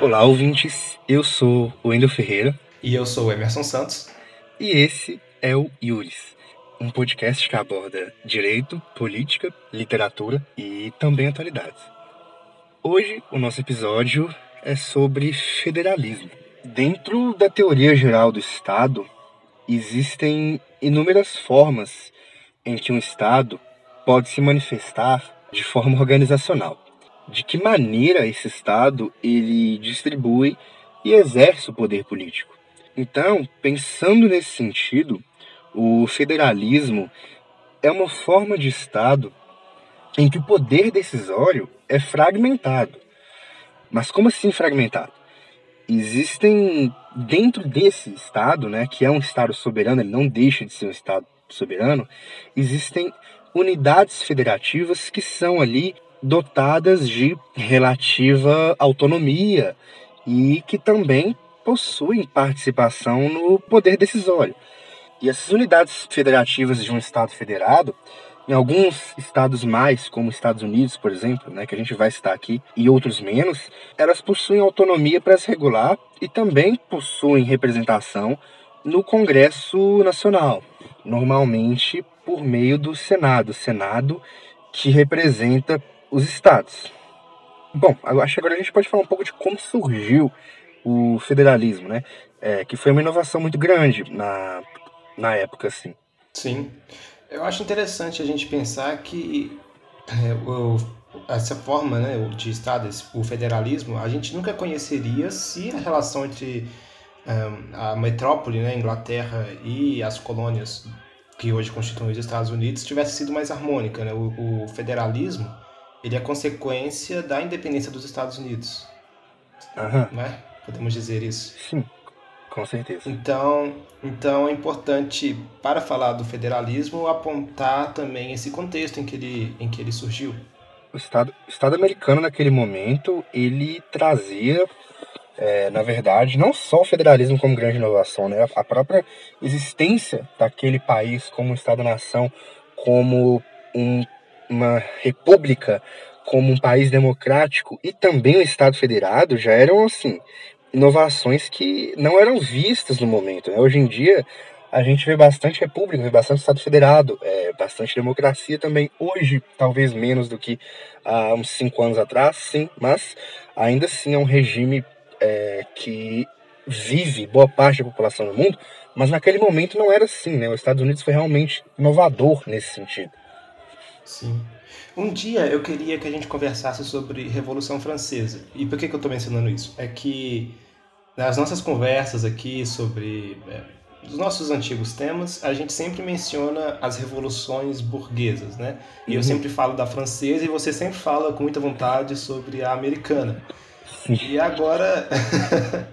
Olá, ouvintes. Eu sou o Wendel Ferreira. E eu sou o Emerson Santos. E esse é o Iuris, um podcast que aborda direito, política, literatura e também atualidades. Hoje, o nosso episódio é sobre federalismo. Dentro da teoria geral do Estado, existem inúmeras formas em que um Estado pode se manifestar de forma organizacional. De que maneira esse Estado ele distribui e exerce o poder político. Então, pensando nesse sentido, o federalismo é uma forma de Estado em que o poder decisório é fragmentado. Mas como assim fragmentado? Existem dentro desse Estado, né, que é um Estado soberano, ele não deixa de ser um Estado soberano, existem unidades federativas que são ali dotadas de relativa autonomia e que também possuem participação no poder decisório. E essas unidades federativas de um Estado federado, em alguns estados mais, como Estados Unidos, por exemplo, né, que a gente vai citar aqui, e outros menos, elas possuem autonomia para se regular e também possuem representação no Congresso Nacional, normalmente por meio do Senado, Senado que representa os estados. Bom, acho que agora a gente pode falar um pouco de como surgiu o federalismo, né? É, que foi uma inovação muito grande na, na época, assim. Sim. Eu acho interessante a gente pensar que é, o, essa forma né, de Estado, o federalismo, a gente nunca conheceria se a relação entre um, a metrópole, né, Inglaterra, e as colônias que hoje constituem os Estados Unidos tivesse sido mais harmônica. Né? O, o federalismo ele é consequência da independência dos Estados Unidos. Uhum. Né? Podemos dizer isso. Sim, com certeza. Então, então é importante, para falar do federalismo, apontar também esse contexto em que ele, em que ele surgiu. O Estado, o Estado americano, naquele momento, ele trazia, é, na verdade, não só o federalismo como grande inovação, né? a própria existência daquele país como Estado-nação, como um uma república como um país democrático e também um Estado federado já eram, assim, inovações que não eram vistas no momento. Né? Hoje em dia, a gente vê bastante república, vê bastante Estado federado, é, bastante democracia também. Hoje, talvez menos do que há uns cinco anos atrás, sim, mas ainda assim é um regime é, que vive boa parte da população no mundo, mas naquele momento não era assim, né? Os Estados Unidos foi realmente inovador nesse sentido. Sim. Um dia eu queria que a gente conversasse sobre Revolução Francesa. E por que, que eu estou mencionando isso? É que nas nossas conversas aqui sobre é, os nossos antigos temas, a gente sempre menciona as revoluções burguesas, né? E uhum. eu sempre falo da francesa e você sempre fala com muita vontade sobre a americana. E agora,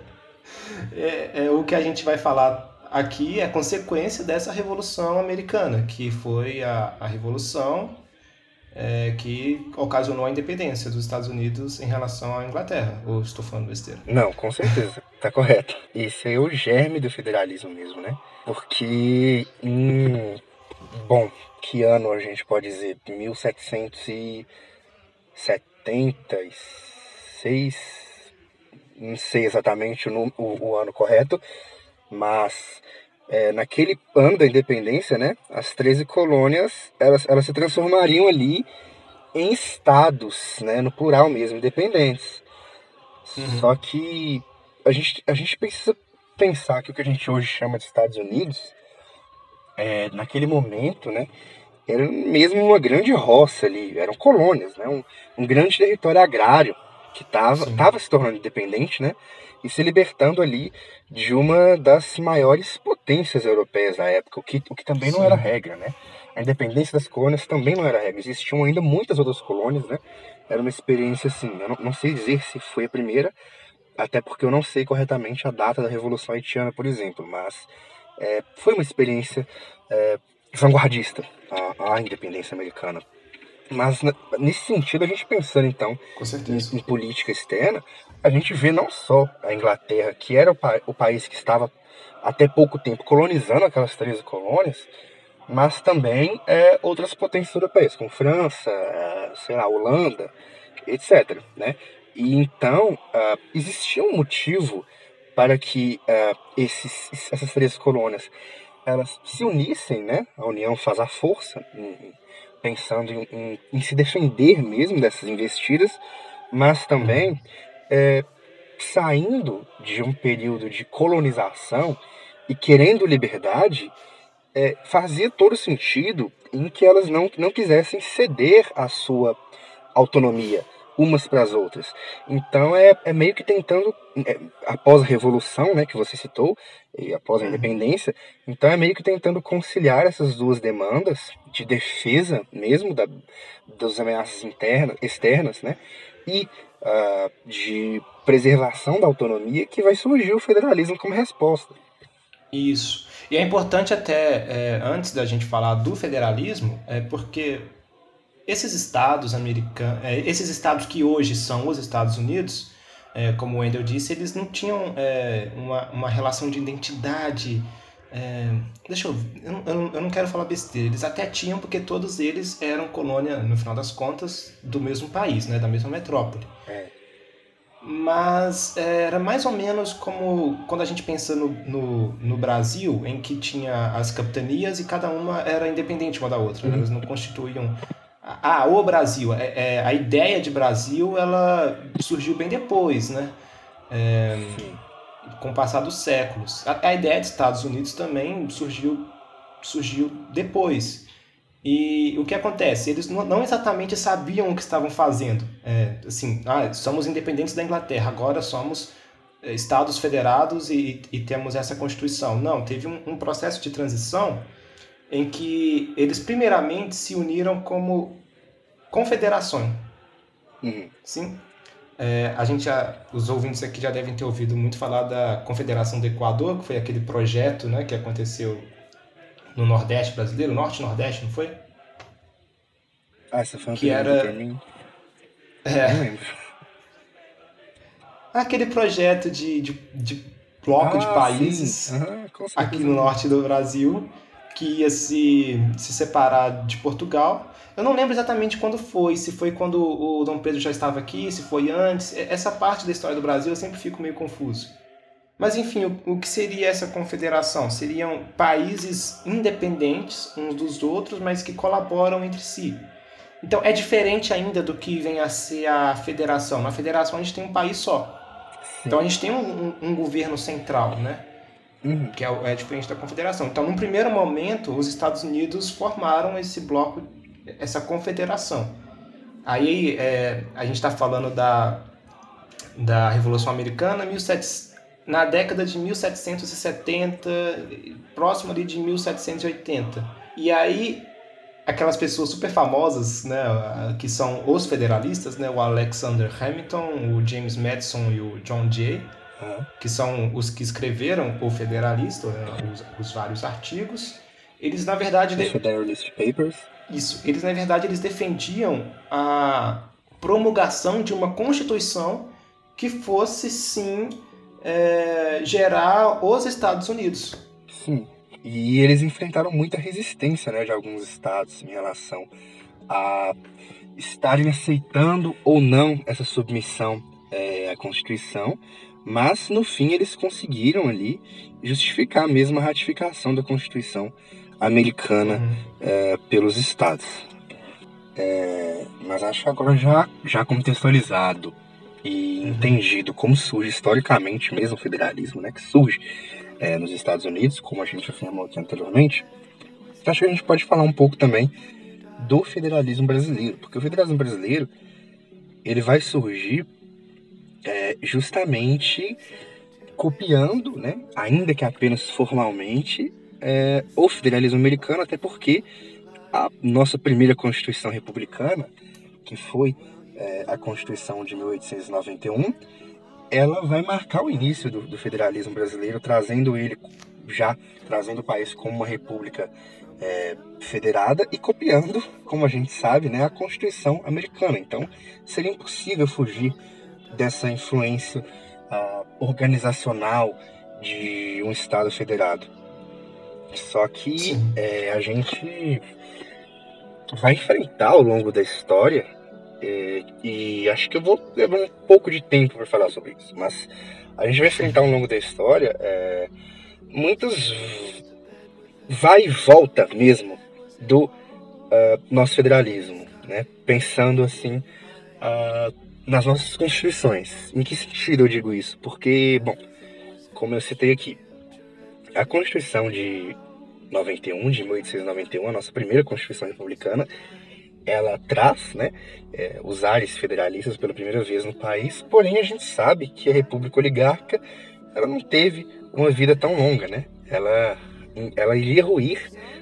é, é, o que a gente vai falar aqui é consequência dessa revolução americana, que foi a, a revolução é, que ocasionou a independência dos Estados Unidos em relação à Inglaterra. Ou estou falando besteira? Não, com certeza. Tá correto. Esse é o germe do federalismo mesmo, né? Porque em. Bom, que ano a gente pode dizer? 1776. Não sei exatamente o, o, o ano correto, mas é, naquele ano da independência, né, as 13 colônias elas, elas se transformariam ali em estados, né, no plural mesmo, independentes. Uhum. Só que a gente, a gente precisa pensar que o que a gente hoje chama de Estados Unidos, é, naquele momento, né, era mesmo uma grande roça ali, eram colônias, né, um, um grande território agrário que estava se tornando independente, né, e se libertando ali de uma das maiores potências europeias da época, o que, o que também Sim. não era regra, né? A independência das colônias também não era regra. Existiam ainda muitas outras colônias, né? Era uma experiência assim, eu não, não sei dizer se foi a primeira, até porque eu não sei corretamente a data da Revolução Haitiana, por exemplo, mas é, foi uma experiência é, vanguardista, a, a independência americana. Mas nesse sentido, a gente pensando então em, em, política externa, a gente vê não só a Inglaterra, que era o, pa o país que estava até pouco tempo colonizando aquelas 13 colônias, mas também é, outras potências europeias, como França, é, sei lá, Holanda, etc. Né? E então uh, existia um motivo para que uh, esses, essas três colônias elas se unissem, né? A união faz a força, pensando em, em, em se defender mesmo dessas investidas, mas também é, saindo de um período de colonização e querendo liberdade, é, fazia todo sentido em que elas não, não quisessem ceder a sua autonomia umas para as outras. Então é, é meio que tentando, é, após a Revolução, né, que você citou, e após a uhum. independência, então é meio que tentando conciliar essas duas demandas de defesa mesmo da, das ameaças internas, externas, né, e uh, de preservação da autonomia que vai surgir o federalismo como resposta. Isso. E é importante até, é, antes da gente falar do federalismo, é porque esses estados americanos, é, esses estados que hoje são os Estados Unidos, é, como o Wendell disse, eles não tinham é, uma, uma relação de identidade. Deixa eu, eu, eu, eu não quero falar besteira. Eles até tinham, porque todos eles eram colônia, no final das contas, do mesmo país, né, da mesma metrópole. É. Mas era mais ou menos como quando a gente pensa no, no, no, Brasil, em que tinha as capitanias e cada uma era independente uma da outra. Né? Elas não constituíam ah, o Brasil. É, é, a ideia de Brasil ela surgiu bem depois, né? É, com o passar dos séculos. A, a, ideia de Estados Unidos também surgiu, surgiu depois. E o que acontece? Eles não, não exatamente sabiam o que estavam fazendo. É, assim, ah, somos independentes da Inglaterra, agora somos é, Estados federados e, e temos essa Constituição. Não, teve um, um processo de transição em que eles primeiramente se uniram como confederações. Uhum. Sim. É, a gente já, os ouvintes aqui já devem ter ouvido muito falar da Confederação do Equador, que foi aquele projeto né, que aconteceu no Nordeste brasileiro, Norte Nordeste, não foi? Ah, essa foi uma que era pra mim. É. Não lembro. Aquele projeto de, de, de bloco ah, de países uhum, aqui no norte do Brasil que ia se, se separar de Portugal. Eu não lembro exatamente quando foi, se foi quando o Dom Pedro já estava aqui, se foi antes. Essa parte da história do Brasil eu sempre fico meio confuso. Mas enfim, o, o que seria essa confederação? Seriam países independentes uns dos outros, mas que colaboram entre si. Então é diferente ainda do que vem a ser a federação. Na federação a gente tem um país só. Então a gente tem um, um, um governo central, né? Uhum. que é, é diferente da confederação. Então, num primeiro momento, os Estados Unidos formaram esse bloco, essa confederação. Aí é, a gente está falando da, da Revolução Americana, 17, na década de 1770, próximo ali de 1780. E aí aquelas pessoas super famosas, né, que são os federalistas, né, o Alexander Hamilton, o James Madison e o John Jay, que são os que escreveram o Federalista, né, os, os, vários artigos, eles na verdade... Os Federalist Papers. Isso, eles na verdade eles defendiam a promulgação de uma constituição que fosse sim é, gerar os Estados Unidos. Sim, e eles enfrentaram muita resistência né, de alguns estados em relação a estarem aceitando ou não essa submissão é, à Constituição, mas, no fim, eles conseguiram ali justificar a mesma ratificação da Constituição americana uhum. é, pelos estados. É, mas acho que agora já, já contextualizado e uhum. entendido como surge historicamente mesmo o federalismo, né, que surge é, nos Estados Unidos, como a gente afirmou aqui anteriormente, acho que a gente pode falar um pouco também do federalismo brasileiro, porque o federalismo brasileiro ele vai surgir é, justamente copiando, né, ainda que apenas formalmente, é, o federalismo americano, até porque a nossa primeira Constituição republicana, que foi é, a Constituição de 1891, ela vai marcar o início do, do, federalismo brasileiro, trazendo ele já trazendo o país como uma república é, federada e copiando, como a gente sabe, né, a Constituição americana. Então, seria impossível fugir dessa influência uh, organizacional de um Estado federado. Só que é, a gente vai enfrentar ao longo da história é, e acho que eu vou levar um pouco de tempo para falar sobre isso, mas a gente vai enfrentar ao longo da história é, muitos vai e volta mesmo do uh, nosso federalismo, né? pensando assim uh, nas nossas constituições. Em que sentido eu digo isso? Porque, bom, como eu citei aqui, a Constituição de 91, de 1891, a nossa primeira Constituição republicana, ela traz né, é, os ares federalistas pela primeira vez no país, porém a gente sabe que a República Oligárquica ela não teve uma vida tão longa, né? Ela, ela iria ruir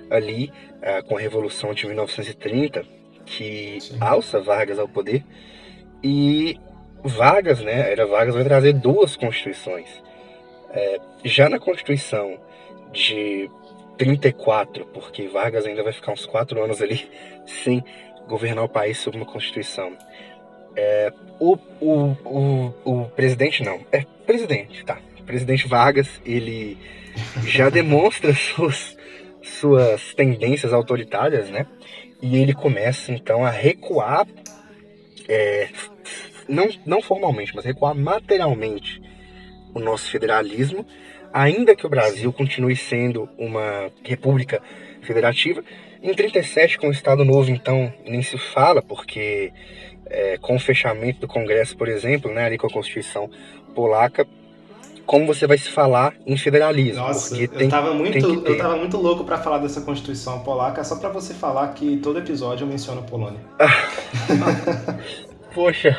ali ah, com a Revolução de 1930, que Sim. alça Vargas ao poder, e Vargas, né, era Vargas vai trazer duas constituições. É, já na Constituição de 34, porque Vargas ainda vai ficar uns quatro anos ali sem governar o país sob uma Constituição. É, o, o, o, o presidente não, é presidente, tá. O presidente Vargas, ele já demonstra suas, suas tendências autoritárias, né? E ele começa então a recuar, é, não, não formalmente, mas recuar materialmente o nosso federalismo, ainda que o Brasil continue sendo uma república federativa, em 37, com o Estado Novo, então, nem se fala, porque é, com o fechamento do Congresso, por exemplo, né, ali com a Constituição polaca, como você vai se falar em federalismo. Nossa, eu, tem, tava muito, eu tava muito louco para falar dessa Constituição polaca, só para você falar que todo episódio eu menciono Polônia. Poxa,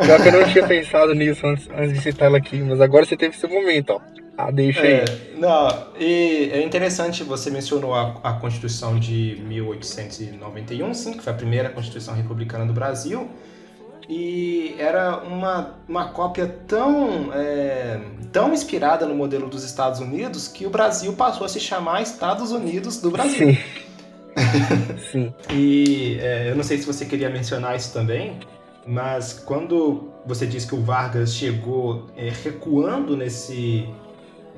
já que eu não tinha pensado nisso antes, antes de citar ela aqui, mas agora você teve seu momento, ó. Ah, deixa aí. É, não, e é interessante, você mencionou a, a Constituição de 1891, sim, que foi a primeira Constituição Republicana do Brasil, e era uma, uma cópia tão, é, tão inspirada no modelo dos Estados Unidos que o Brasil passou a se chamar Estados Unidos do Brasil. Sim. sim. E é, eu não sei se você queria mencionar isso também, mas quando você disse que o Vargas chegou é, recuando nesse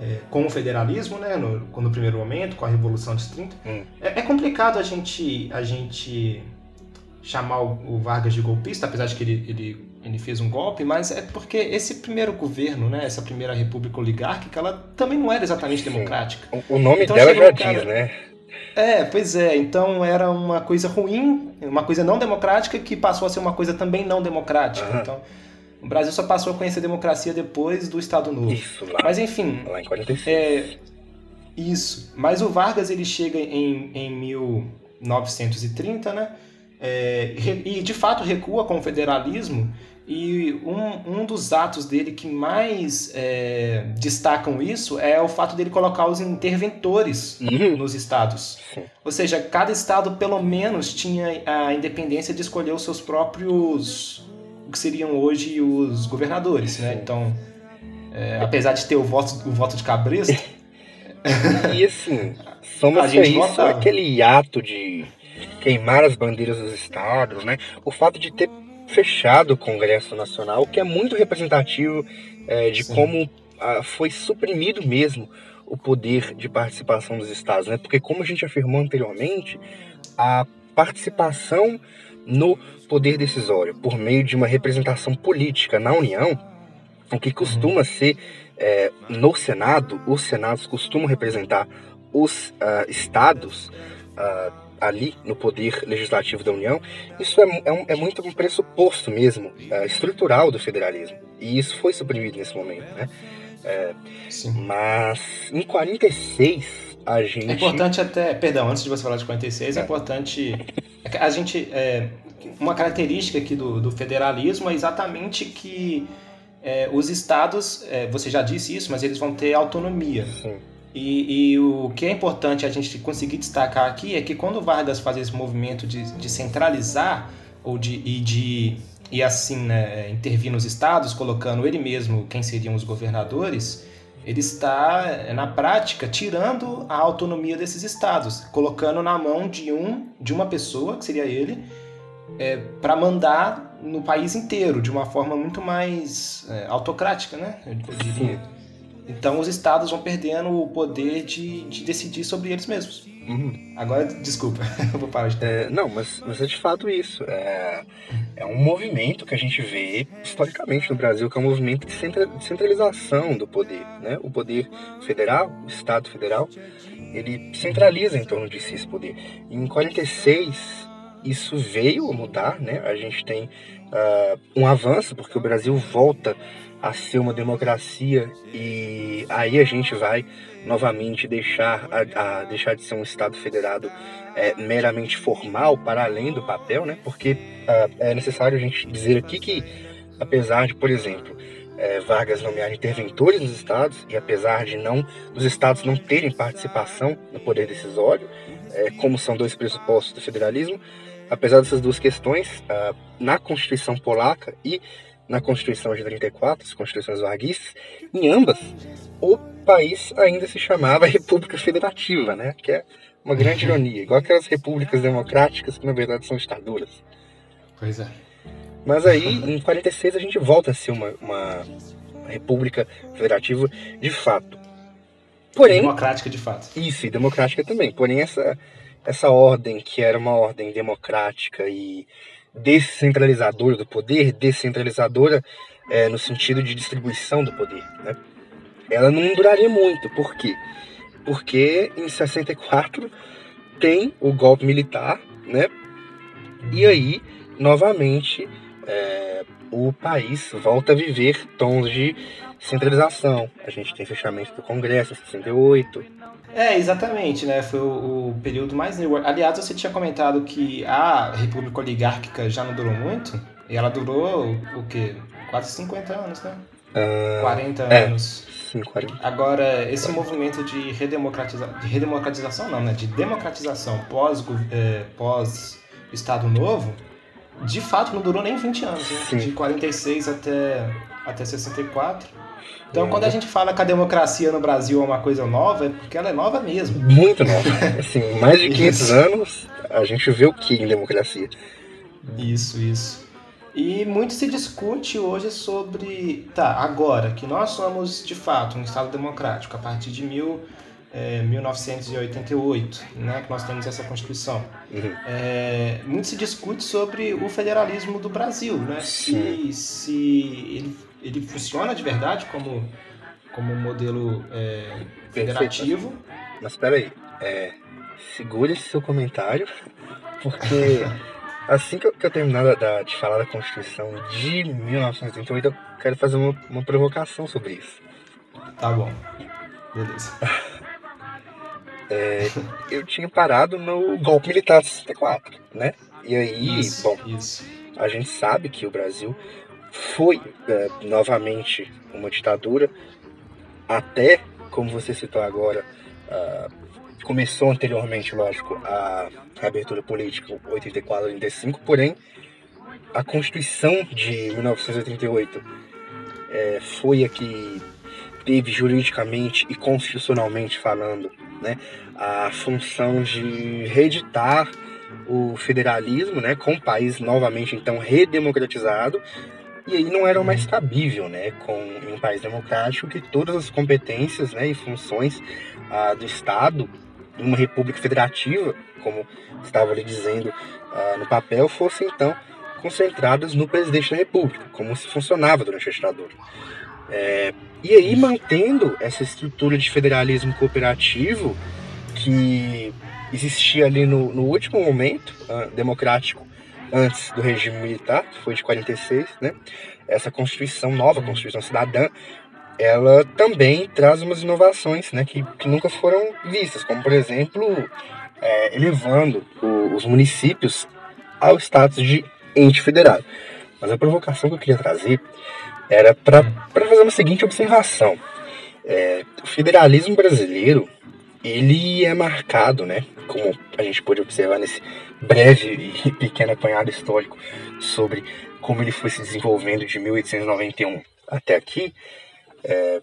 é, com o federalismo, né, no, no, primeiro momento, com a Revolução de 30. Hum. É, é, complicado a gente, a gente chamar o, o, Vargas de golpista, apesar de que ele, ele, ele fez um golpe, mas é porque esse primeiro governo, né, essa primeira república oligárquica, ela também não era exatamente democrática. O, o nome então, dela já um cara... diz, né? É, pois é. Então era uma coisa ruim, uma coisa não democrática que passou a ser uma coisa também não democrática. Uhum. Então o Brasil só passou a conhecer a democracia depois do Estado Novo. Isso, lá, Mas enfim. Lá em 46. É, isso. Mas o Vargas ele chega em, em 1930, né? É, e de fato recua com o federalismo. E um, um dos atos dele que mais é, destacam isso é o fato dele colocar os interventores uhum. nos estados. Ou seja, cada estado pelo menos tinha a independência de escolher os seus próprios o que seriam hoje os governadores, né? Então, é, apesar de ter o voto, o voto de cabresto... e assim, somos a isso aquele ato de queimar as bandeiras dos estados, né? O fato de ter fechado o Congresso Nacional, que é muito representativo é, de Sim. como ah, foi suprimido mesmo o poder de participação dos estados, né? Porque como a gente afirmou anteriormente, a participação no poder decisório por meio de uma representação política na União, o que costuma ser é, no Senado, os senados costumam representar os uh, estados uh, ali no poder legislativo da União, isso é, é, um, é muito um pressuposto mesmo, uh, estrutural do federalismo. E isso foi suprimido nesse momento, né? É, mas em 46 a gente. É importante até. Perdão, antes de você falar de 46, é, é importante. É a gente. É, uma característica aqui do, do federalismo é exatamente que é, os estados, é, você já disse isso, mas eles vão ter autonomia. E, e, o que é importante a gente conseguir destacar aqui é que quando Vargas faz esse movimento de, de centralizar ou de, e de e assim né, intervir nos estados, colocando ele mesmo quem seriam os governadores, ele está na prática tirando a autonomia desses estados, colocando na mão de um de uma pessoa que seria ele é, para mandar no país inteiro, de uma forma muito mais é, autocrática, né? Eu. Então os estados vão perdendo o poder de, de decidir sobre eles mesmos. Uhum. Agora, desculpa, eu vou parar de é, Não, mas, mas é de fato isso. É, é um movimento que a gente vê historicamente no Brasil, que é um movimento de centralização do poder. Né? O poder federal, o Estado federal, ele centraliza em torno de si esse poder. Em 46, isso veio a mudar, né? A gente tem uh, um avanço, porque o Brasil volta a ser uma democracia e aí a gente vai novamente deixar, a, a deixar de ser um Estado federado é, meramente formal, para além do papel, né? Porque uh, é necessário a gente dizer aqui que, apesar de, por exemplo, é, Vargas nomear interventores nos estados e apesar de não dos estados não terem participação no poder decisório, é, como são dois pressupostos do federalismo, apesar dessas duas questões, uh, na Constituição polaca e na Constituição de 34, as Constituições varguistas, em ambas, o país ainda se chamava República Federativa, né? Que é uma grande ironia, igual aquelas repúblicas democráticas que na verdade são ditaduras. Pois é. Mas aí, em 46, a gente volta a ser uma, uma república federativa de fato. Porém, democrática de fato. Isso, e democrática também. Porém, essa, essa ordem, que era uma ordem democrática e descentralizadora do poder, descentralizadora é, no sentido de distribuição do poder, né? ela não duraria muito. Por quê? Porque em 64 tem o golpe militar, né? E aí, novamente, é, o país volta a viver tons de centralização. A gente tem fechamento do Congresso em 68. É, exatamente, né? Foi o, o período mais. Aliás, você tinha comentado que a República Oligárquica já não durou muito. E ela durou o quê? Quase 50 anos, né? Uh, 40 é, anos. Sim, 40. Agora, esse movimento de, redemocratiza... de redemocratização, não, né? De democratização pós, é, pós Estado Novo, de fato não durou nem 20 anos, né? De 46 até, até 64. Então, é. quando a gente fala que a democracia no Brasil é uma coisa nova, é porque ela é nova mesmo. Muito nova. assim, mais de 500 anos, a gente vê o que em democracia. Isso, isso. E muito se discute hoje sobre. Tá, agora que nós somos de fato um Estado democrático, a partir de mil, é, 1988, né, que nós temos essa Constituição. Uhum. É, muito se discute sobre o federalismo do Brasil, né? Se, se ele, ele funciona de verdade como, como um modelo é, federativo. Mas espera aí, é, segure esse seu comentário, porque assim que eu, que eu terminar da, de falar da Constituição de 1988, eu quero fazer uma, uma provocação sobre isso. Tá bom. Beleza. é, eu tinha parado no golpe militar de 64, né? E aí, isso, bom, isso. a gente sabe que o Brasil foi é, novamente uma ditadura até, como você citou agora, uh, começou anteriormente, lógico, a abertura política 84 85, porém a Constituição de 1988 é, foi a que teve juridicamente e constitucionalmente falando né, a função de reeditar o federalismo, né, com o país novamente então redemocratizado, e aí não era mais cabível, né, com em um país democrático que todas as competências, né, e funções ah, do Estado em uma república federativa, como estava ali dizendo ah, no papel, fossem então concentradas no presidente da república, como se funcionava durante a ditadura. É, e aí, mantendo essa estrutura de federalismo cooperativo que existia ali no, no último momento uh, democrático antes do regime militar, que foi de 46, né? Essa Constituição, nova Constituição Cidadã, ela também traz umas inovações né, que, que nunca foram vistas, como, por exemplo, é, elevando o, os municípios ao status de ente federado. Mas a provocação que eu queria trazer era para fazer uma seguinte observação. É, o federalismo brasileiro ele é marcado, né, como a gente pôde observar nesse breve e pequeno apanhado histórico sobre como ele foi se desenvolvendo de 1891 até aqui, é,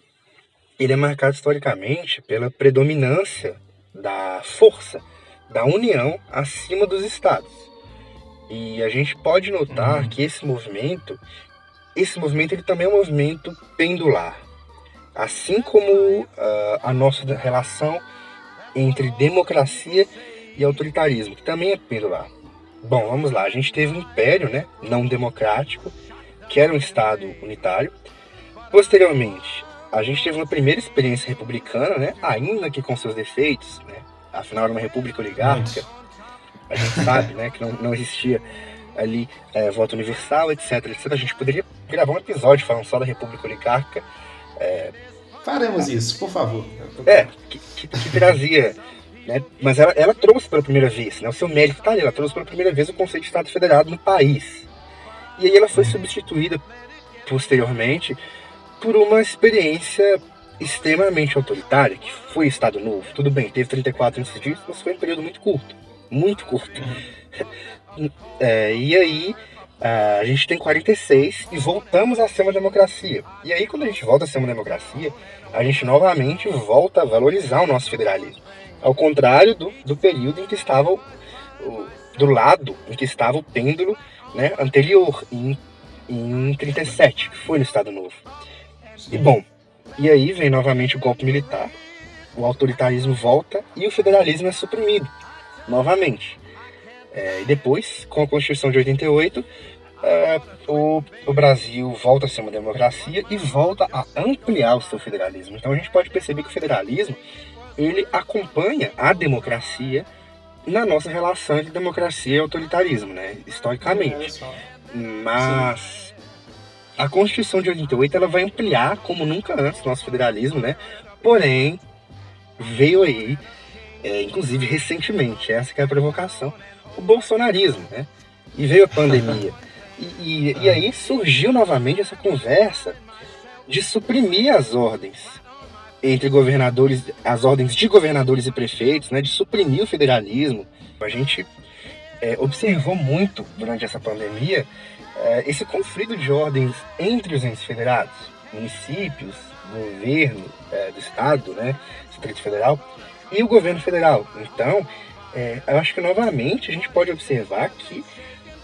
ele é marcado historicamente pela predominância da força da União acima dos estados. E a gente pode notar uhum. que esse movimento esse movimento ele também é um movimento pendular. Assim como uh, a nossa relação entre democracia e autoritarismo, que também é pendular. Bom, vamos lá. A gente teve um império, né, não democrático, que era um estado unitário. Posteriormente, a gente teve uma primeira experiência republicana, né, ainda que com seus defeitos, né, afinal era uma república oligárquica. A gente sabe, né, que não, não existia ali é, voto universal, etc, etc. A gente poderia gravar um episódio falando só da república oligárquica. É, Faremos isso, por favor. É, que, que, que trazia né? Mas ela, ela trouxe pela primeira vez, né? o seu mérito está ali, ela trouxe pela primeira vez o conceito de Estado federado no país. E aí ela foi substituída posteriormente por uma experiência extremamente autoritária, que foi o Estado Novo. Tudo bem, teve 34 anos disso, mas foi um período muito curto. Muito curto. Uhum. É, e aí a gente tem 46 e voltamos a ser uma democracia. E aí quando a gente volta a ser uma democracia, a gente novamente volta a valorizar o nosso federalismo. Ao contrário do, do período em que estava o, do lado em que estava o pêndulo né, anterior, em, em 37, que foi no Estado Novo. E bom, e aí vem novamente o golpe militar, o autoritarismo volta e o federalismo é suprimido novamente. É, e depois, com a Constituição de 88, é, o, o Brasil volta a ser uma democracia e volta a ampliar o seu federalismo. Então a gente pode perceber que o federalismo ele acompanha a democracia na nossa relação entre democracia e autoritarismo, né? Historicamente. Mas a Constituição de 88 ela vai ampliar como nunca antes o nosso federalismo, né? Porém, veio aí, é, inclusive recentemente, essa que é a provocação, o bolsonarismo, né? E veio a pandemia. e, e, e aí surgiu novamente essa conversa de suprimir as ordens entre governadores, as ordens de governadores e prefeitos, né, de suprimir o federalismo. A gente é, observou muito durante essa pandemia é, esse conflito de ordens entre os entes federados, municípios, governo é, do estado, né, Distrito Federal, e o governo federal. Então, é, eu acho que novamente a gente pode observar que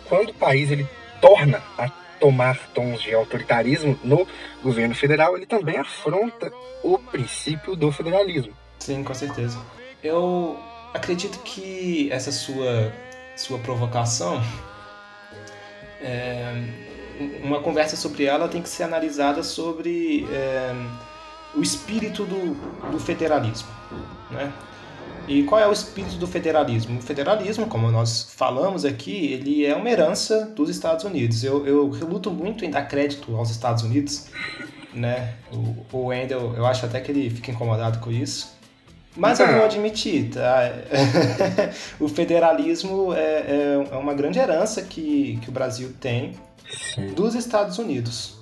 quando o país ele torna a tomar tons de autoritarismo no governo federal, ele também afronta o princípio do federalismo. Sim, com certeza. Eu acredito que essa sua, sua provocação, é, uma conversa sobre ela tem que ser analisada sobre é, o espírito do, do federalismo. Né? E qual é o espírito do federalismo? O federalismo, como nós falamos aqui, ele é uma herança dos Estados Unidos. Eu, eu reluto muito em dar crédito aos Estados Unidos, né? O, o Wendell, eu acho até que ele fica incomodado com isso. Mas eu vou admitir, tá? o federalismo é, é, é, uma grande herança que, que o Brasil tem dos Estados Unidos.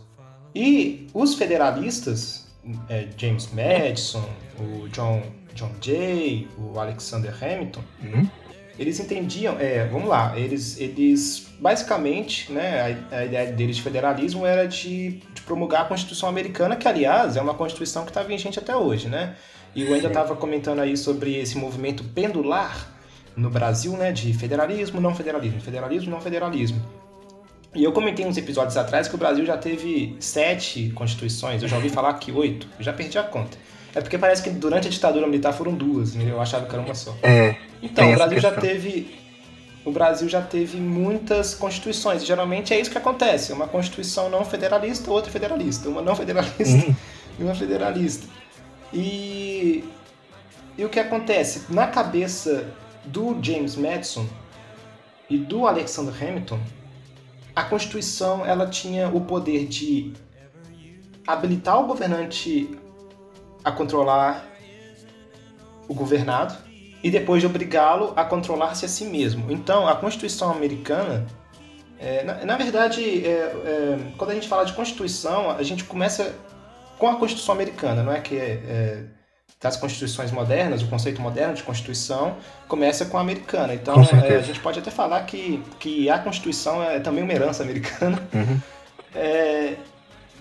E os federalistas, é, James Madison, o John John Jay, o Alexander Hamilton, uhum. eles entendiam, é, vamos lá, eles, eles basicamente, né, a, a ideia deles de federalismo era de, de, promulgar a Constituição americana, que aliás é uma Constituição que está vigente até hoje, né? E o ainda estava comentando aí sobre esse movimento pendular no Brasil, né, de federalismo, não federalismo, federalismo, não federalismo. E eu comentei uns episódios atrás que o Brasil já teve sete constituições, eu já ouvi falar que oito, eu já perdi a conta. É porque parece que durante a ditadura militar foram duas, né? eu achava que era uma só. É. Então, o Brasil já teve. O Brasil já teve muitas constituições. Geralmente é isso que acontece. Uma constituição não federalista, outra federalista. Uma não federalista uhum. e uma federalista. E, e o que acontece? Na cabeça do James Madison e do Alexander Hamilton, a Constituição ela tinha o poder de habilitar o governante a controlar o governado e depois de obrigá-lo a controlar-se a si mesmo. Então, a Constituição americana, é, na, na, verdade, é, é, quando a gente fala de Constituição, a gente começa com a Constituição americana, não é que é, das constituições modernas, o conceito moderno de Constituição começa com a americana. Então, é, a gente pode até falar que, que a Constituição é também uma herança americana. Uhum. É,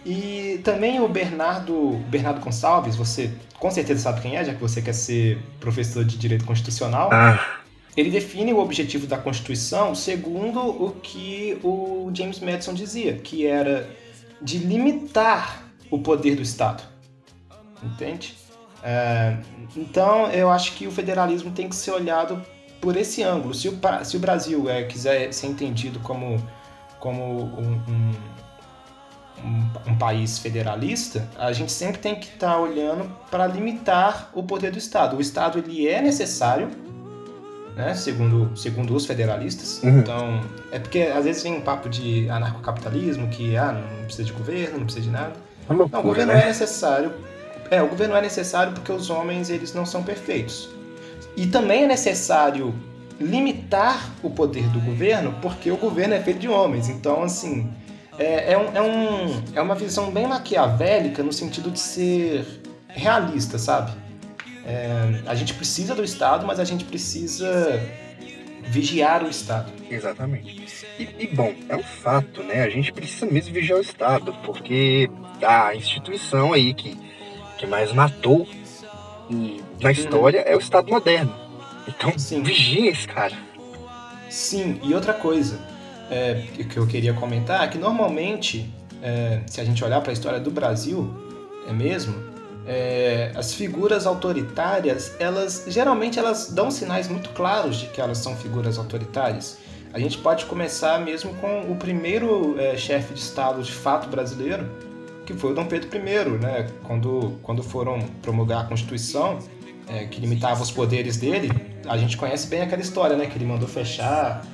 e também o Bernardo, Bernardo Gonçalves, você com certeza sabe quem é, já que você quer ser professor de Direito Constitucional. Ah. Ele define o objetivo da Constituição segundo o que o James Madison dizia, que era de limitar o poder do Estado. Entende? É, então, eu acho que o federalismo tem que ser olhado por esse ângulo. Se o, se o Brasil é, quiser ser entendido como, como um, um, um, um país federalista, a gente sempre tem que estar tá olhando para limitar o poder do Estado. O Estado ele é necessário, né, segundo, segundo os federalistas. Uhum. Então, é porque às vezes vem um papo de anarcocapitalismo, que ah, não precisa de governo, não precisa de nada. É loucura, não, o governo né? é necessário. É, o governo é necessário porque os homens eles não são perfeitos. E também é necessário limitar o poder do governo porque o governo é feito de homens. Então, assim, é, é, um, é, um, é uma visão bem maquiavélica no sentido de ser realista, sabe? É, a gente precisa do Estado, mas a gente precisa vigiar o Estado. Exatamente. E, e, bom, é um fato, né? A gente precisa mesmo vigiar o Estado, porque a instituição aí que, que mais matou na história é o Estado moderno. Então, Sim. vigia esse cara. Sim, e outra coisa é, que eu queria comentar é que normalmente, é, se a gente olhar para a história do Brasil, é mesmo, é, as figuras autoritárias, elas geralmente elas dão sinais muito claros de que elas são figuras autoritárias. A gente pode começar mesmo com o primeiro é, chefe de Estado de fato brasileiro, que foi o Dom Pedro I, né? Quando, quando foram promulgar a Constituição, é, que limitava os poderes dele, a gente conhece bem aquela história, né? Que ele mandou fechar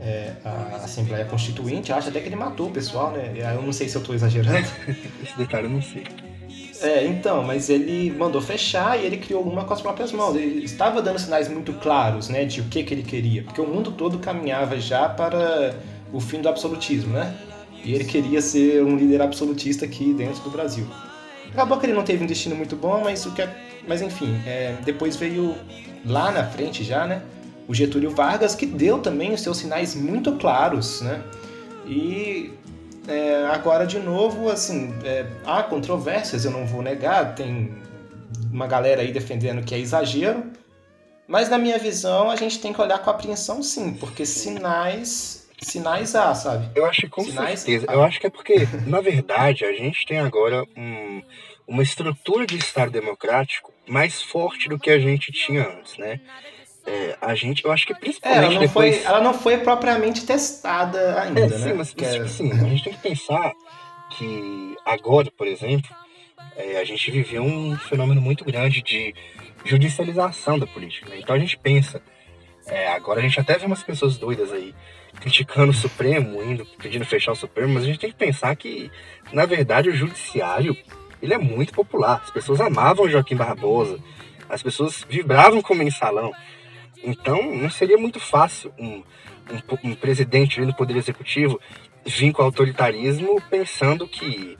é, a Assembleia Constituinte, acho até que ele matou o pessoal, né? Eu não sei se eu estou exagerando. Esse detalhe eu não sei. É, então, mas ele mandou fechar e ele criou uma com as próprias mãos. Ele estava dando sinais muito claros, né, de o que, que ele queria, porque o mundo todo caminhava já para o fim do absolutismo, né? E ele queria ser um líder absolutista aqui dentro do Brasil. Acabou que ele não teve um destino muito bom, mas o que é... mas enfim, é... depois veio lá na frente já, né? O Getúlio Vargas que deu também os seus sinais muito claros, né? E é, agora de novo, assim, é, há controvérsias, eu não vou negar, tem uma galera aí defendendo que é exagero, mas na minha visão a gente tem que olhar com apreensão sim, porque sinais sinais há, sabe? Eu acho que com sinais certeza. Eu acho que é porque, na verdade, a gente tem agora um, uma estrutura de Estado democrático mais forte do que a gente tinha antes, né? É, a gente, eu acho que principalmente é, ela não depois... Foi, ela não foi propriamente testada ainda, é, né? Sim, mas é... sim, a gente tem que pensar que agora, por exemplo, é, a gente viveu um fenômeno muito grande de judicialização da política. Né? Então a gente pensa, é, agora a gente até vê umas pessoas doidas aí criticando o Supremo, indo pedindo fechar o Supremo, mas a gente tem que pensar que, na verdade, o judiciário ele é muito popular. As pessoas amavam Joaquim Barbosa, as pessoas vibravam com o mensalão. Então, não seria muito fácil um, um, um presidente do Poder Executivo vir com autoritarismo pensando que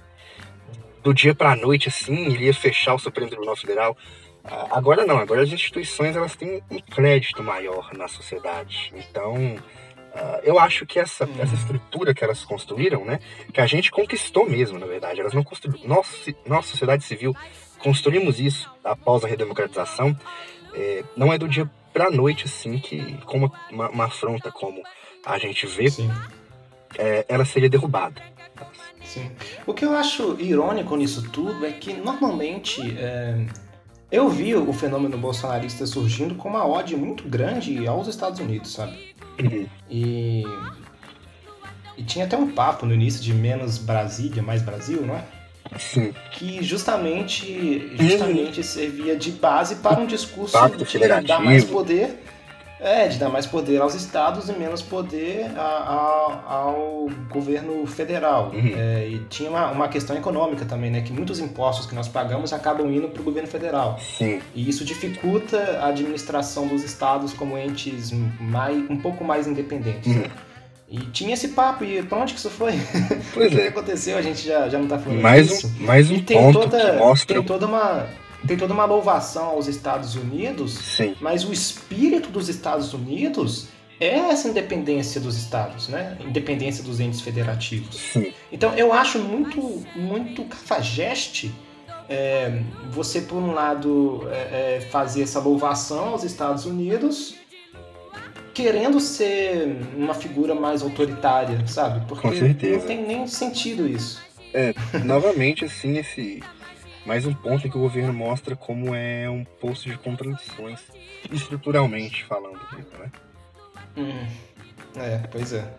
do dia para a noite, assim, ele ia fechar o Supremo Tribunal Federal. Ah, agora não, agora as instituições elas têm um crédito maior na sociedade. Então, eu acho que essa, hum. essa estrutura que elas construíram, né, que a gente conquistou mesmo, na verdade, elas não construíram. Nossa, nossa sociedade civil construímos isso após a redemocratização. É, não é do dia para a noite, assim, que com uma, uma, uma, afronta como a gente vê, é, ela seria derrubada. Sim. O que eu acho irônico nisso tudo é que normalmente é, eu vi o fenômeno bolsonarista surgindo com uma ode muito grande aos Estados Unidos, sabe? Uhum. E, e tinha até um papo no início de menos Brasília, mais Brasil, não é? Sim. Que justamente, justamente uhum. servia de base para um discurso Pacto de dar mais poder. É, de dar mais poder aos estados e menos poder a, a, ao governo federal. Uhum. É, e tinha uma, uma questão econômica também, né? Que muitos impostos que nós pagamos acabam indo para o governo federal. Sim. E isso dificulta a administração dos estados como entes mais, um pouco mais independentes. Uhum. E tinha esse papo, e pra onde que isso foi? Pois o que, é. aconteceu? A gente já, já não tá falando mais disso. Um, mais um e ponto toda, que mostra... Tem toda uma tem toda uma louvação aos Estados Unidos, Sim. mas o espírito dos Estados Unidos é essa independência dos estados, né? Independência dos entes federativos. Sim. Então eu acho muito, muito cafajeste é, você, por um lado, é, é, fazer essa louvação aos Estados Unidos, querendo ser uma figura mais autoritária, sabe? Porque não tem nem sentido isso. É, novamente, assim, esse mais um ponto em que o governo mostra como é um poço de contradições, estruturalmente falando, né? Hum, é, pois é.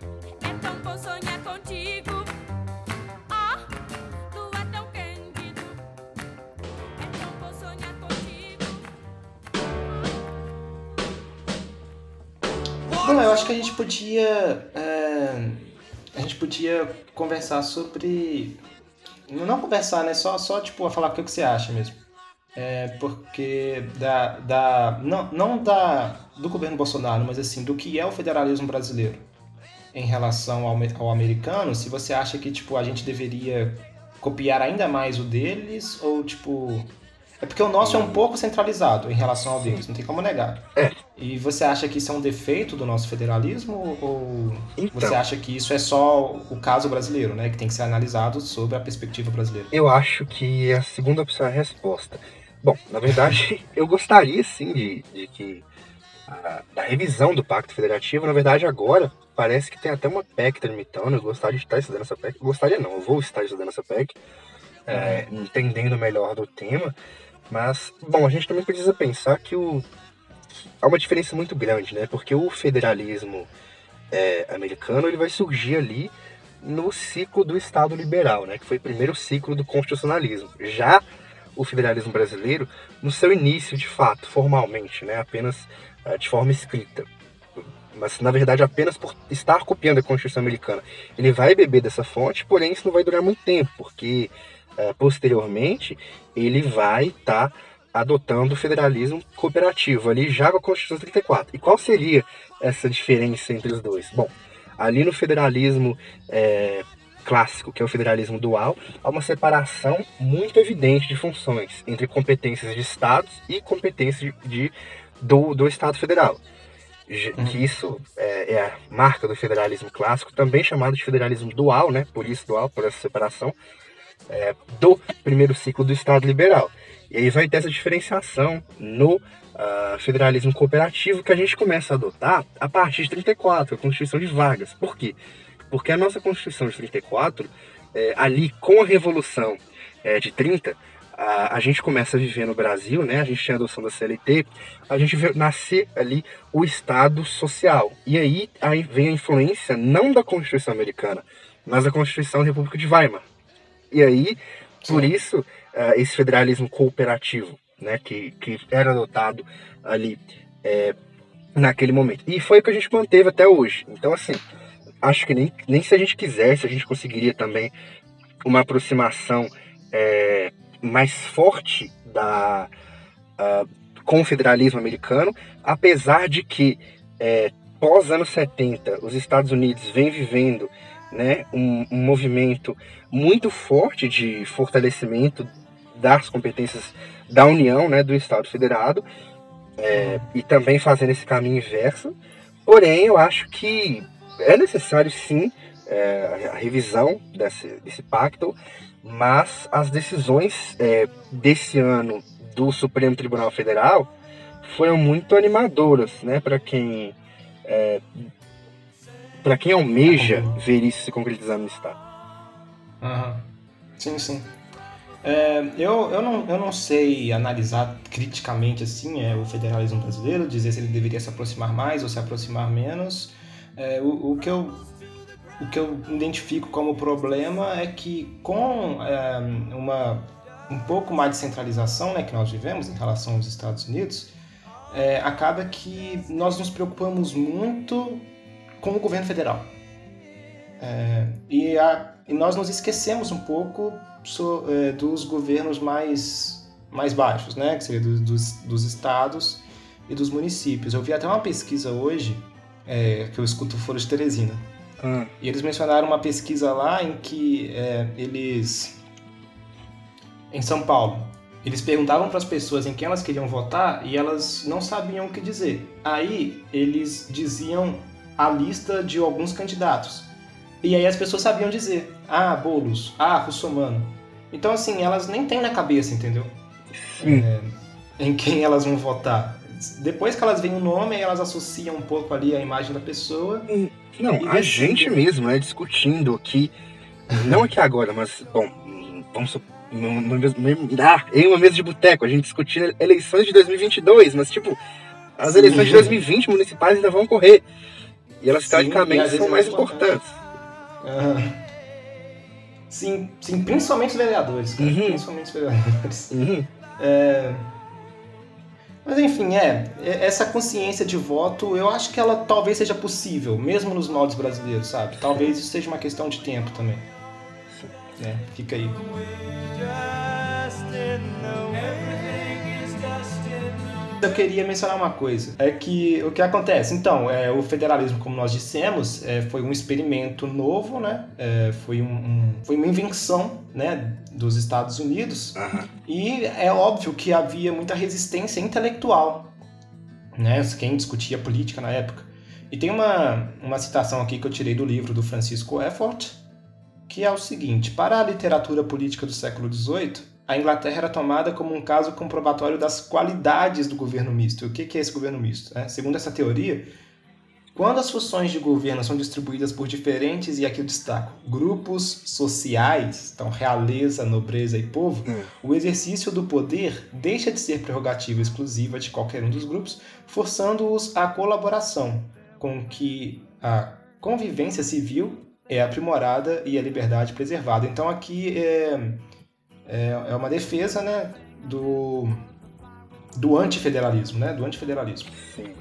Bom, eu acho que a gente podia. É, a gente podia conversar sobre. Não conversar, né? Só, só tipo, falar o que você acha mesmo. É, porque da, da não, não da, do governo Bolsonaro, mas assim, do que é o federalismo brasileiro em relação ao, ao americano, se você acha que tipo, a gente deveria copiar ainda mais o deles, ou tipo, é porque o nosso é um pouco centralizado em relação ao deles, não tem como negar. É. E você acha que isso é um defeito do nosso federalismo ou Então. você acha que isso é só o caso brasileiro, né, que tem que ser analisado sob a perspectiva brasileira? Eu acho que a segunda opção é a resposta. Bom, na verdade, eu gostaria sim de, de que a, da revisão do Pacto Federativo, na verdade, agora parece que tem até uma PEC tramitando. Eu gostaria de estar estudando essa PEC. Gostaria não, eu vou estar estudando essa PEC, é, entendendo melhor do tema. Mas, bom, a gente também precisa pensar que o, há uma diferença muito grande, né? Porque o federalismo é, americano ele vai surgir ali no ciclo do Estado liberal, né? Que foi o primeiro ciclo do constitucionalismo. Já o federalismo brasileiro, no seu início, de fato, formalmente, né? Apenas uh, de forma escrita. Mas, na verdade, apenas por estar copiando a Constituição americana. Ele vai beber dessa fonte, porém isso não vai durar muito tempo, porque uh, posteriormente ele vai estar tá adotando o federalismo cooperativo, ali já com a Constituição 34. E qual seria essa diferença entre os dois? Bom, ali no federalismo é, clássico, que é o federalismo dual, há uma separação muito evidente de funções entre competências de estados e competências de, de do, do Estado Federal. Que isso é, é, a marca do federalismo clássico, também chamado de federalismo dual, né? por isso dual, por essa separação, é, do primeiro ciclo do Estado Liberal. E aí vai ter essa diferenciação no uh, federalismo cooperativo que a gente começa a adotar a partir de 34, a Constituição de Vargas. Por quê? Porque a nossa Constituição de 34, é, ali com a Revolução é, de 30, a, a, gente começa a viver no Brasil, né? A gente tinha a adoção da CLT, a gente vê nascer ali o Estado Social. E aí, aí vem a influência não da Constituição americana, mas da Constituição da República de Weimar. E aí, por Sim. isso, uh, esse federalismo cooperativo, né? Que, que era adotado ali é, naquele momento. E foi o que a gente manteve até hoje. Então, assim, acho que nem, nem se a gente quisesse, a gente conseguiria também uma aproximação é, mais forte da, uh, com o federalismo americano, apesar de que é, pós anos 70 os Estados Unidos vem vivendo né, um, um movimento muito forte de fortalecimento das competências da União, né, do Estado Federado, é, e também fazendo esse caminho inverso. Porém, eu acho que é necessário sim é, a revisão desse, desse pacto, mas as decisões é, desse ano do Supremo Tribunal Federal foram muito animadoras, né, para quem é, para quem almeja ver isso se concretizar no Estado. Uhum. Sim, sim. É, eu, eu, não, eu não sei analisar criticamente assim é, o federalismo brasileiro, dizer se ele deveria se aproximar mais ou se aproximar menos. É, o, o, que eu, o que eu identifico como problema é que com é, uma, um pouco mais de centralização né, que nós vivemos em relação aos Estados Unidos, é, acaba que nós nos preocupamos muito com o governo federal. É, e, a, e, nós nos esquecemos um pouco so, é, dos governos mais, mais baixos, né? que seria do, dos, dos estados e dos municípios. Eu vi até uma pesquisa hoje é, que eu escuto o Foro de Teresina. Hum. E eles mencionaram uma pesquisa lá em que é, eles. Em São Paulo, eles perguntavam para as pessoas em quem elas queriam votar e elas não sabiam o que dizer. Aí eles diziam a lista de alguns candidatos. E aí as pessoas sabiam dizer: ah, Boulos, ah, Russomano. Então, assim, elas nem têm na cabeça, entendeu? É, em quem elas vão votar depois que elas veem o nome, elas associam um pouco ali a imagem da pessoa. Não, a gente mesmo, né, discutindo aqui, não aqui agora, mas, bom, vamos numa, ah, em uma mesa de boteco, a gente discutindo eleições de 2022, mas tipo, as Sim. eleições de 2020 municipais ainda vão ocorrer. E elas, Sim, teoricamente, são mais importantes. Uhum. Sim, sim, principalmente os vereadores, cara. Uhum. Principalmente os vereadores. Uhum. É... Mas enfim, é, é, essa consciência de voto, eu acho que ela talvez seja possível, mesmo nos moldes brasileiros, sabe? Talvez isso seja uma questão de tempo também. É, fica aí. Eu queria mencionar uma coisa, é que o que acontece, então, é, o federalismo, como nós dissemos, é, foi um experimento novo, né? É, foi, um, um, foi uma invenção, né, dos Estados Unidos. Uhum. E é óbvio que havia muita resistência intelectual, né? Quem discutia política na época. E tem uma, uma citação aqui que eu tirei do livro do Francisco Effort, que é o seguinte: para a literatura política do século XVIII, a Inglaterra era tomada como um caso comprobatório das qualidades do governo misto. O que é esse governo misto? É, segundo essa teoria, quando as funções de governo são distribuídas por diferentes, e aqui eu destaco, grupos sociais, então realeza, nobreza e povo, hum. o exercício do poder deixa de ser prerrogativa exclusiva de qualquer um dos grupos, forçando-os à colaboração, com que a convivência civil é aprimorada e a liberdade preservada. Então aqui é é, é uma defesa né, do, do antifederalismo, né? Do antifederalismo.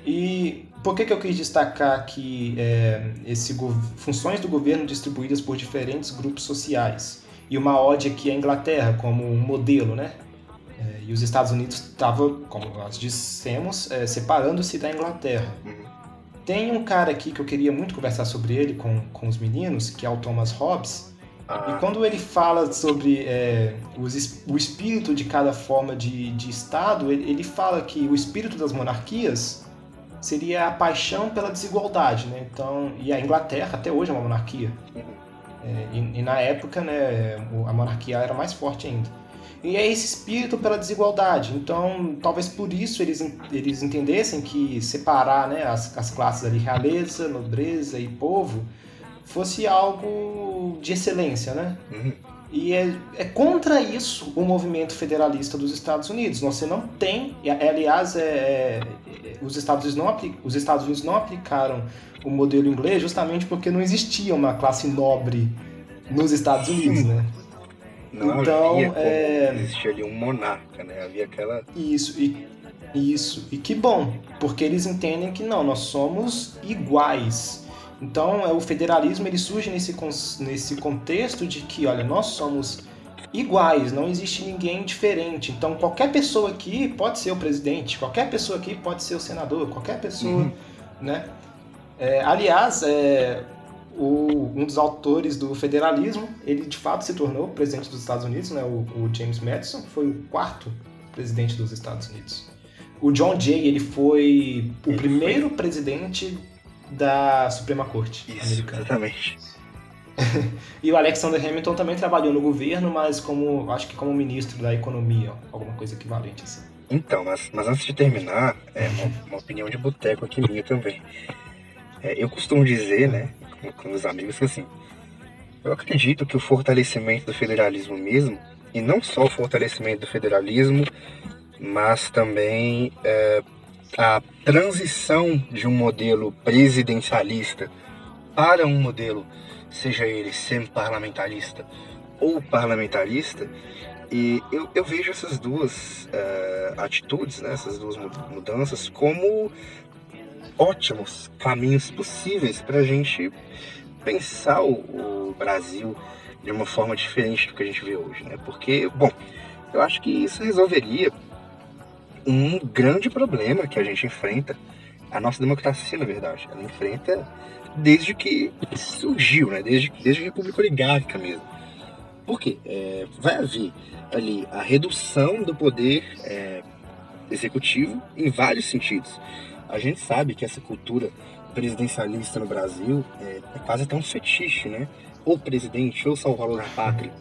E por que, que eu quis destacar que é, esse, funções do governo distribuídas por diferentes grupos sociais e uma ode aqui à Inglaterra como um modelo, né? É, e os Estados Unidos estavam, como nós dissemos, é, separando-se da Inglaterra. Tem um cara aqui que eu queria muito conversar sobre ele com, com os meninos, que é o Thomas Hobbes. E quando ele fala sobre é, os, o espírito de cada forma de, de Estado, ele, ele fala que o espírito das monarquias seria a paixão pela desigualdade, né? Então, e a Inglaterra até hoje é uma monarquia. É, e, e, na época, né, a monarquia era mais forte ainda. E é esse espírito pela desigualdade. Então, talvez por isso eles, eles entendessem que separar né, as, as classes ali, realeza, nobreza e povo, fosse algo de excelência, né? Uhum. E é, é, contra isso o movimento federalista dos Estados Unidos. Você não tem, aliás, é, é, os, Estados Unidos não os Estados Unidos não aplicaram o modelo inglês justamente porque não existia uma classe nobre nos Estados Unidos, né? Não então, havia é... existia ali um monarca, né? Havia aquela... Isso, e, isso. E que bom, porque eles entendem que não, nós somos iguais então, é, o federalismo ele surge nesse, nesse contexto de que, olha, nós somos iguais, não existe ninguém diferente. Então, qualquer pessoa aqui pode ser o presidente, qualquer pessoa aqui pode ser o senador, qualquer pessoa, uhum. né? É, aliás, é, o, um dos autores do federalismo, ele de fato se tornou presidente dos Estados Unidos, né? O, o James Madison foi o quarto presidente dos Estados Unidos. O John Jay, ele foi o ele primeiro foi... presidente da Suprema Corte Isso, americana. Exatamente. e o Alexander Hamilton também trabalhou no governo, mas como acho que como ministro da economia, alguma coisa equivalente assim. Então, mas, mas antes de terminar, é uma, uma opinião de boteco aqui minha também. É, eu costumo dizer, né, com, com os amigos, que assim, eu acredito que o fortalecimento do federalismo mesmo, e não só o fortalecimento do federalismo, mas também é, a transição de um modelo presidencialista para um modelo, seja ele semi-parlamentarista ou parlamentarista, e eu, eu vejo essas duas uh, atitudes, né, essas duas mudanças, como ótimos caminhos possíveis para a gente pensar o, o, Brasil de uma forma diferente do que a gente vê hoje, né? Porque, bom, eu acho que isso resolveria um grande problema que a gente enfrenta, a nossa democracia, na verdade. Ela enfrenta desde que surgiu, né? desde, desde a República Oligárquica mesmo. Por quê? É, vai haver ali a redução do poder é, executivo em vários sentidos. A gente sabe que essa cultura presidencialista no Brasil é, é quase até um fetiche, né? Ou presidente, ou salvador da pátria.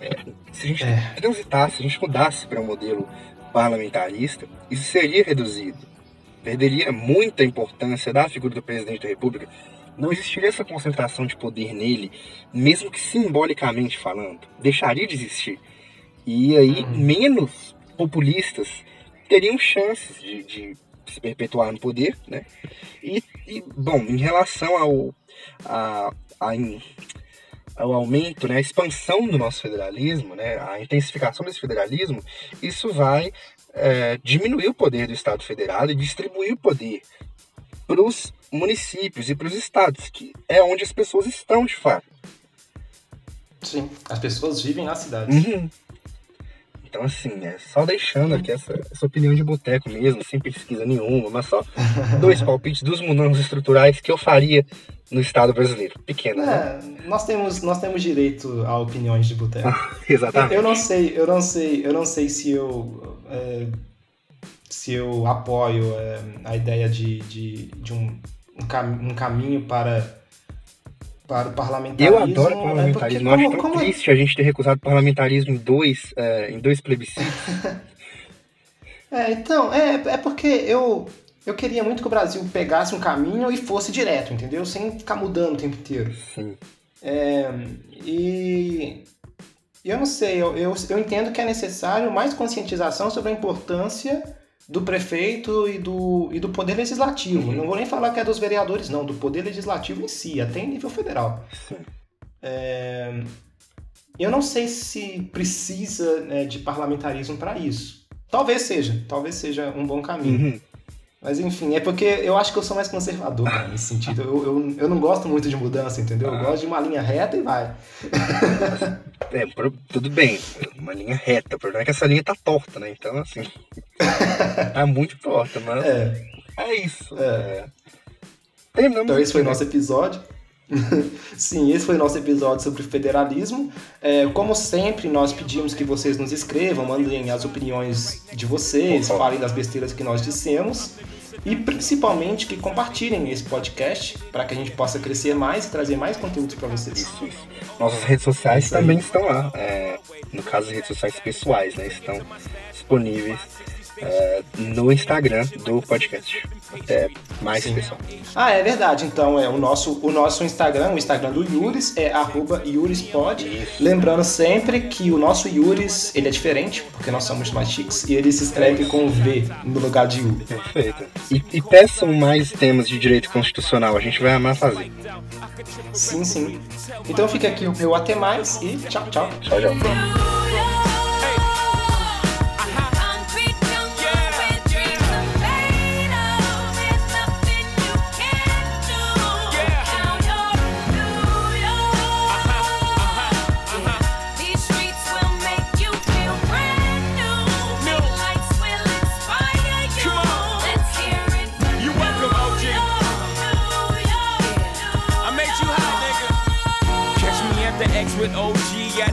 É, se a gente é. transitasse, se a gente mudasse para um modelo parlamentarista, isso seria reduzido. Perderia muita importância da figura do presidente da República. Não existiria essa concentração de poder nele, mesmo que simbolicamente falando. Deixaria de existir. E aí, uhum. menos populistas teriam chances de, de, se perpetuar no poder, né? E, e bom, em relação ao, a, a, ao aumento, né, a expansão do nosso federalismo, né, a intensificação desse federalismo, isso vai é, diminuir o poder do Estado federado e distribuir o poder para os municípios e para os estados, que é onde as pessoas estão de fato. Sim, as pessoas vivem nas cidades. Uhum. Então, assim, é só deixando aqui essa, essa opinião de boteco mesmo, sem pesquisa nenhuma, mas só dois palpites dos mudanças estruturais que eu faria no Estado brasileiro. Pequena, né? é, né? Nós temos, nós temos direito a opiniões de boteco. Exatamente. Eu, não sei, eu não sei, eu não sei se eu. É, se eu apoio é, a ideia de, de, de um, um, cam um caminho para para o parlamentarismo. Eu adoro é parlamentarismo. É eu acho tão como... triste a gente ter recusado parlamentarismo em dois, é, em dois plebiscitos. é, então, é, é porque eu, eu queria muito que o Brasil pegasse um caminho e fosse direto, entendeu? Sem ficar mudando o tempo inteiro. Sim. É, e eu não sei, eu, eu, eu entendo que é necessário mais conscientização sobre a importância do prefeito e do, e do poder legislativo. Uhum. Não vou nem falar que é dos vereadores, não, do poder legislativo em si, até em nível federal. É, eu não sei se precisa né, de parlamentarismo para isso. Talvez seja, talvez seja um bom caminho. Uhum. Mas enfim, é porque eu acho que eu sou mais conservador, cara, nesse sentido. Eu, eu, eu não gosto muito de mudança, entendeu? Eu ah. gosto de uma linha reta e vai. É, tudo bem, uma linha reta. O problema é que essa linha tá torta, né? Então, assim. tá muito torta, mas. É, é isso. É. é. Terminamos então, esse foi o nosso episódio. Sim, esse foi o nosso episódio sobre federalismo. É, como sempre, nós pedimos que vocês nos escrevam, mandem as opiniões de vocês, falem das besteiras que nós dissemos e principalmente que compartilhem esse podcast para que a gente possa crescer mais e trazer mais conteúdos para vocês. Isso, isso. Nossas redes sociais também estão lá. É, no caso, as redes sociais pessoais, né? Estão disponíveis é, no Instagram do podcast. Até mais Sim. pessoal. Ah, é verdade. Então, é o nosso, o nosso Instagram, o Instagram do Yuris é arroba YurisPod. Lembrando sempre que o nosso Yuris, ele é diferente, porque nós somos mais chiques, e ele se escreve com V no lugar de U. Perfeito. E, e peçam mais temas de direito constitucional, a gente vai amar fazer. Sim, sim. Então fica aqui o meu até mais e tchau, tchau. Tchau, tchau.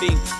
me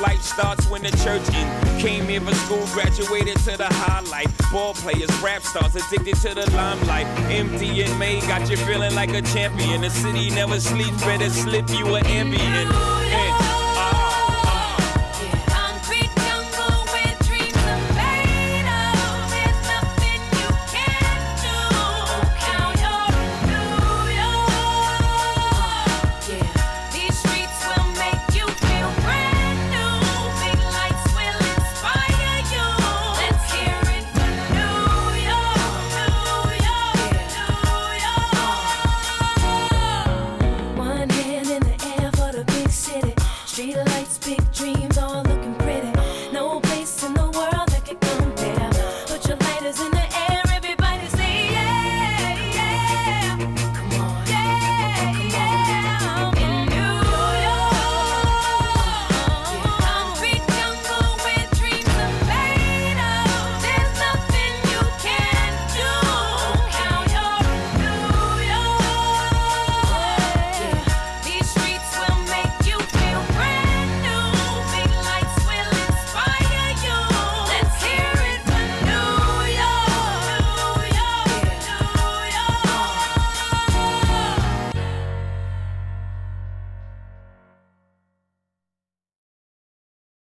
Life starts when the church in. Came here for school, graduated to the highlight. Ball players, rap stars, addicted to the limelight. Empty and May got you feeling like a champion. The city never sleeps, better slip you an ambient.